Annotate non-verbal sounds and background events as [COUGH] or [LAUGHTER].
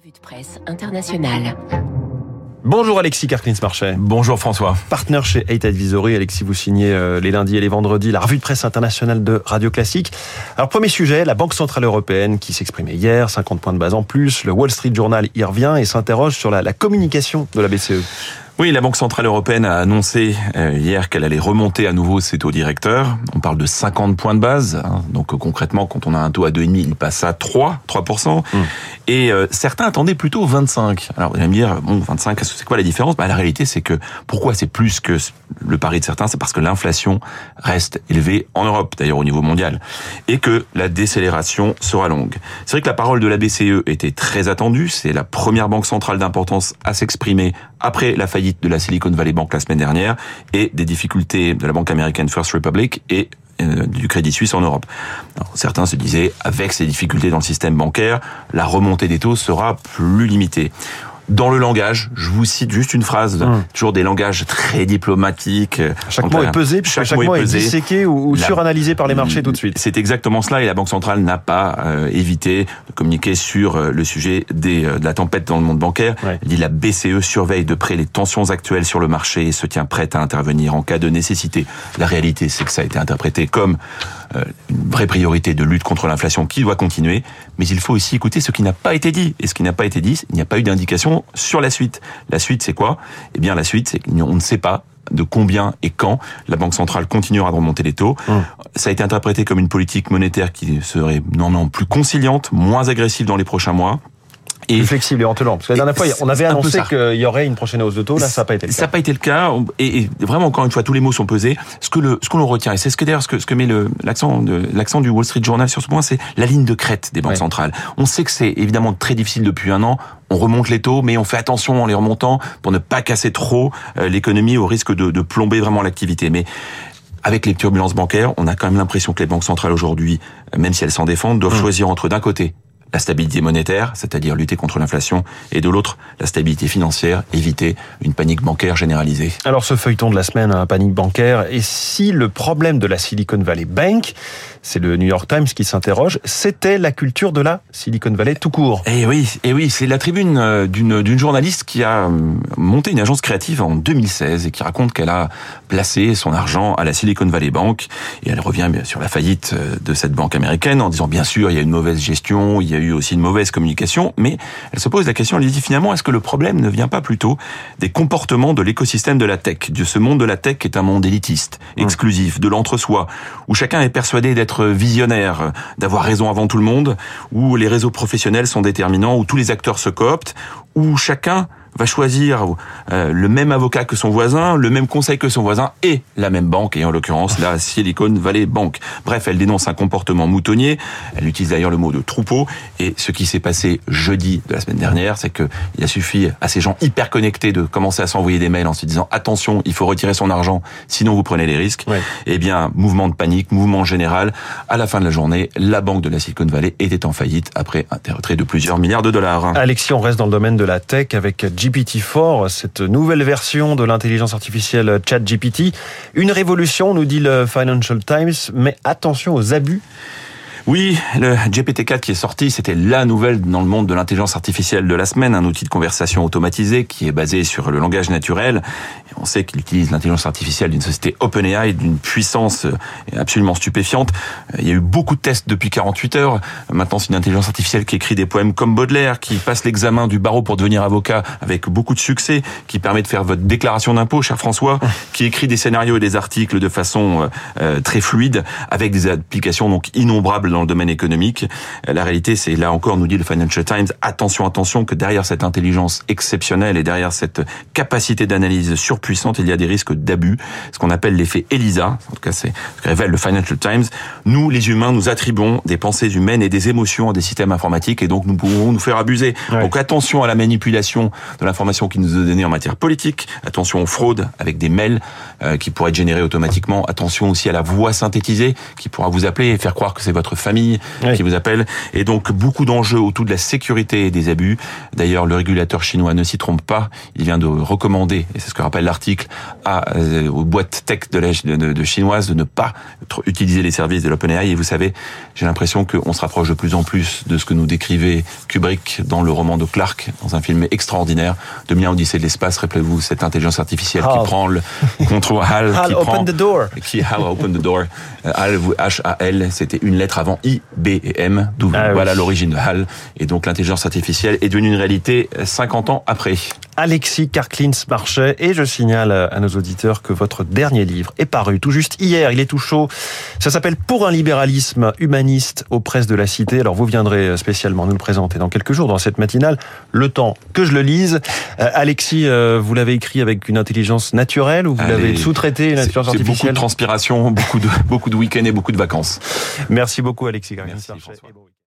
Revue de presse internationale. Bonjour Alexis Carclins-Marchais. Bonjour François. Partenaire chez Eight Advisory. Alexis, vous signez euh, les lundis et les vendredis la revue de presse internationale de Radio Classique. Alors premier sujet, la Banque Centrale Européenne qui s'exprimait hier, 50 points de base en plus. Le Wall Street Journal y revient et s'interroge sur la, la communication de la BCE. Oui, la Banque Centrale Européenne a annoncé euh, hier qu'elle allait remonter à nouveau ses taux directeurs. On parle de 50 points de base. Hein. Donc euh, concrètement, quand on a un taux à 2,5, il passe à 3, 3%. Mmh. Et euh, certains attendaient plutôt 25. Alors vous allez me dire, bon, 25, c'est quoi la différence? Bah, La réalité, c'est que pourquoi c'est plus que le pari de certains? C'est parce que l'inflation reste élevée en Europe, d'ailleurs au niveau mondial, et que la décélération sera longue. C'est vrai que la parole de la BCE était très attendue. C'est la première banque centrale d'importance à s'exprimer après la faillite de la Silicon Valley Bank la semaine dernière et des difficultés de la banque américaine First Republic et euh, du Crédit Suisse en Europe. Certains se disaient, avec ces difficultés dans le système bancaire, la remontée des taux sera plus limitée dans le langage. Je vous cite juste une phrase, hum. toujours des langages très diplomatiques. Chaque mot est pesé, chaque, chaque mot est, disséqué ou, suranalysé par les marchés tout de suite. C'est exactement cela, et la Banque centrale n'a pas euh, évité de communiquer sur euh, le sujet des, euh, de la tempête dans le monde bancaire. Ouais. Elle dit la BCE surveille de près les tensions actuelles sur le marché et se tient prête à intervenir en cas de nécessité. La réalité, c'est que ça a été interprété comme une vraie priorité de lutte contre l'inflation qui doit continuer, mais il faut aussi écouter ce qui n'a pas été dit. Et ce qui n'a pas été dit, il n'y a pas eu d'indication sur la suite. La suite, c'est quoi? Eh bien, la suite, c'est qu'on ne sait pas de combien et quand la Banque centrale continuera de remonter les taux. Hum. Ça a été interprété comme une politique monétaire qui serait normalement plus conciliante, moins agressive dans les prochains mois. Et plus flexible et entelant. Parce que la dernière fois, on avait annoncé qu'il y aurait une prochaine hausse de taux. Là, ça n'a pas été le cas. Ça n'a pas été le cas. Et, vraiment, encore une fois, tous les mots sont pesés. Ce que le, ce qu'on retient, et c'est ce que d'ailleurs, ce que, ce que met l'accent, l'accent du Wall Street Journal sur ce point, c'est la ligne de crête des banques ouais. centrales. On sait que c'est évidemment très difficile depuis un an. On remonte les taux, mais on fait attention en les remontant pour ne pas casser trop euh, l'économie au risque de, de plomber vraiment l'activité. Mais avec les turbulences bancaires, on a quand même l'impression que les banques centrales aujourd'hui, même si elles s'en défendent, doivent mmh. choisir entre d'un côté la stabilité monétaire, c'est-à-dire lutter contre l'inflation, et de l'autre, la stabilité financière, éviter une panique bancaire généralisée. Alors ce feuilleton de la semaine, un panique bancaire, et si le problème de la Silicon Valley Bank, c'est le New York Times qui s'interroge, c'était la culture de la Silicon Valley tout court. Eh oui, et eh oui, c'est la tribune euh, d'une journaliste qui a euh, monté une agence créative en 2016 et qui raconte qu'elle a placé son argent à la Silicon Valley Bank, et elle revient sur la faillite euh, de cette banque américaine en disant bien sûr il y a une mauvaise gestion, il y a eu aussi une mauvaise communication, mais elle se pose la question, elle dit finalement, est-ce que le problème ne vient pas plutôt des comportements de l'écosystème de la tech, de ce monde de la tech qui est un monde élitiste, exclusif, de l'entre-soi, où chacun est persuadé d'être visionnaire, d'avoir raison avant tout le monde, où les réseaux professionnels sont déterminants, où tous les acteurs se cooptent, où chacun va choisir euh, le même avocat que son voisin, le même conseil que son voisin et la même banque, et en l'occurrence la Silicon Valley Bank. Bref, elle dénonce un comportement moutonnier, elle utilise d'ailleurs le mot de troupeau, et ce qui s'est passé jeudi de la semaine dernière, c'est que il a suffi à ces gens hyper connectés de commencer à s'envoyer des mails en se disant attention, il faut retirer son argent, sinon vous prenez les risques. Ouais. Eh bien, mouvement de panique, mouvement général. À la fin de la journée, la banque de la Silicon Valley était en faillite après un retrait de plusieurs milliards de dollars. Alexis, on reste dans le domaine de la tech avec GPT-4, cette nouvelle version de l'intelligence artificielle ChatGPT. Une révolution, nous dit le Financial Times, mais attention aux abus. Oui, le GPT-4 qui est sorti, c'était la nouvelle dans le monde de l'intelligence artificielle de la semaine, un outil de conversation automatisé qui est basé sur le langage naturel. Et on sait qu'il utilise l'intelligence artificielle d'une société OpenAI d'une puissance absolument stupéfiante. Il y a eu beaucoup de tests depuis 48 heures. Maintenant, c'est une intelligence artificielle qui écrit des poèmes comme Baudelaire, qui passe l'examen du barreau pour devenir avocat avec beaucoup de succès, qui permet de faire votre déclaration d'impôt, cher François, [LAUGHS] qui écrit des scénarios et des articles de façon euh, très fluide, avec des applications donc innombrables dans le domaine économique. La réalité, c'est là encore, nous dit le Financial Times, attention, attention, que derrière cette intelligence exceptionnelle et derrière cette capacité d'analyse surpuissante, il y a des risques d'abus, ce qu'on appelle l'effet ELISA. En tout cas, c'est ce que révèle le Financial Times. Nous, les humains, nous attribuons des pensées humaines et des émotions à des systèmes informatiques et donc nous pouvons nous faire abuser. Ouais. Donc attention à la manipulation de l'information qui nous est donnée en matière politique. Attention aux fraudes avec des mails euh, qui pourraient être générés automatiquement. Attention aussi à la voix synthétisée qui pourra vous appeler et faire croire que c'est votre famille Oui. qui vous appellent. Et donc beaucoup d'enjeux autour de la sécurité et des abus. D'ailleurs, le régulateur chinois ne s'y trompe pas. Il vient de recommander, et c'est ce que rappelle l'article, à, euh, aux boîtes tech de, la, de, de chinoises de ne pas utiliser les services de l'OpenAI. Et vous savez, j'ai l'impression qu'on se rapproche de plus en plus de ce que nous décrivait Kubrick dans le roman de Clark, dans un film extraordinaire, 2001 Odyssée de l'espace. Rappelez-vous cette intelligence artificielle HAL. qui prend le contrôle [LAUGHS] HAL, Hal, qui open prend the door. qui HAL open the door. HAL, H-A-L, c'était une lettre avant I, B et M, d'où Ah oui. voilà l'origine de HAL. Et donc l'intelligence artificielle est devenue une réalité 50 ans après. Alexis Karklins Marchais et je signale à nos auditeurs que votre dernier livre est paru tout juste hier, il est tout chaud. Ça s'appelle Pour un libéralisme humaniste aux presses de la cité. Alors vous viendrez spécialement nous le présenter dans quelques jours dans cette matinale, le temps que je le lise. Euh, Alexis, euh, vous l'avez écrit avec une intelligence naturelle ou vous l'avez sous-traité une intelligence c'est beaucoup artificielle? de transpiration, beaucoup de, beaucoup de week-ends et beaucoup de vacances. Merci beaucoup Alexis Karklins Merci, Marchais.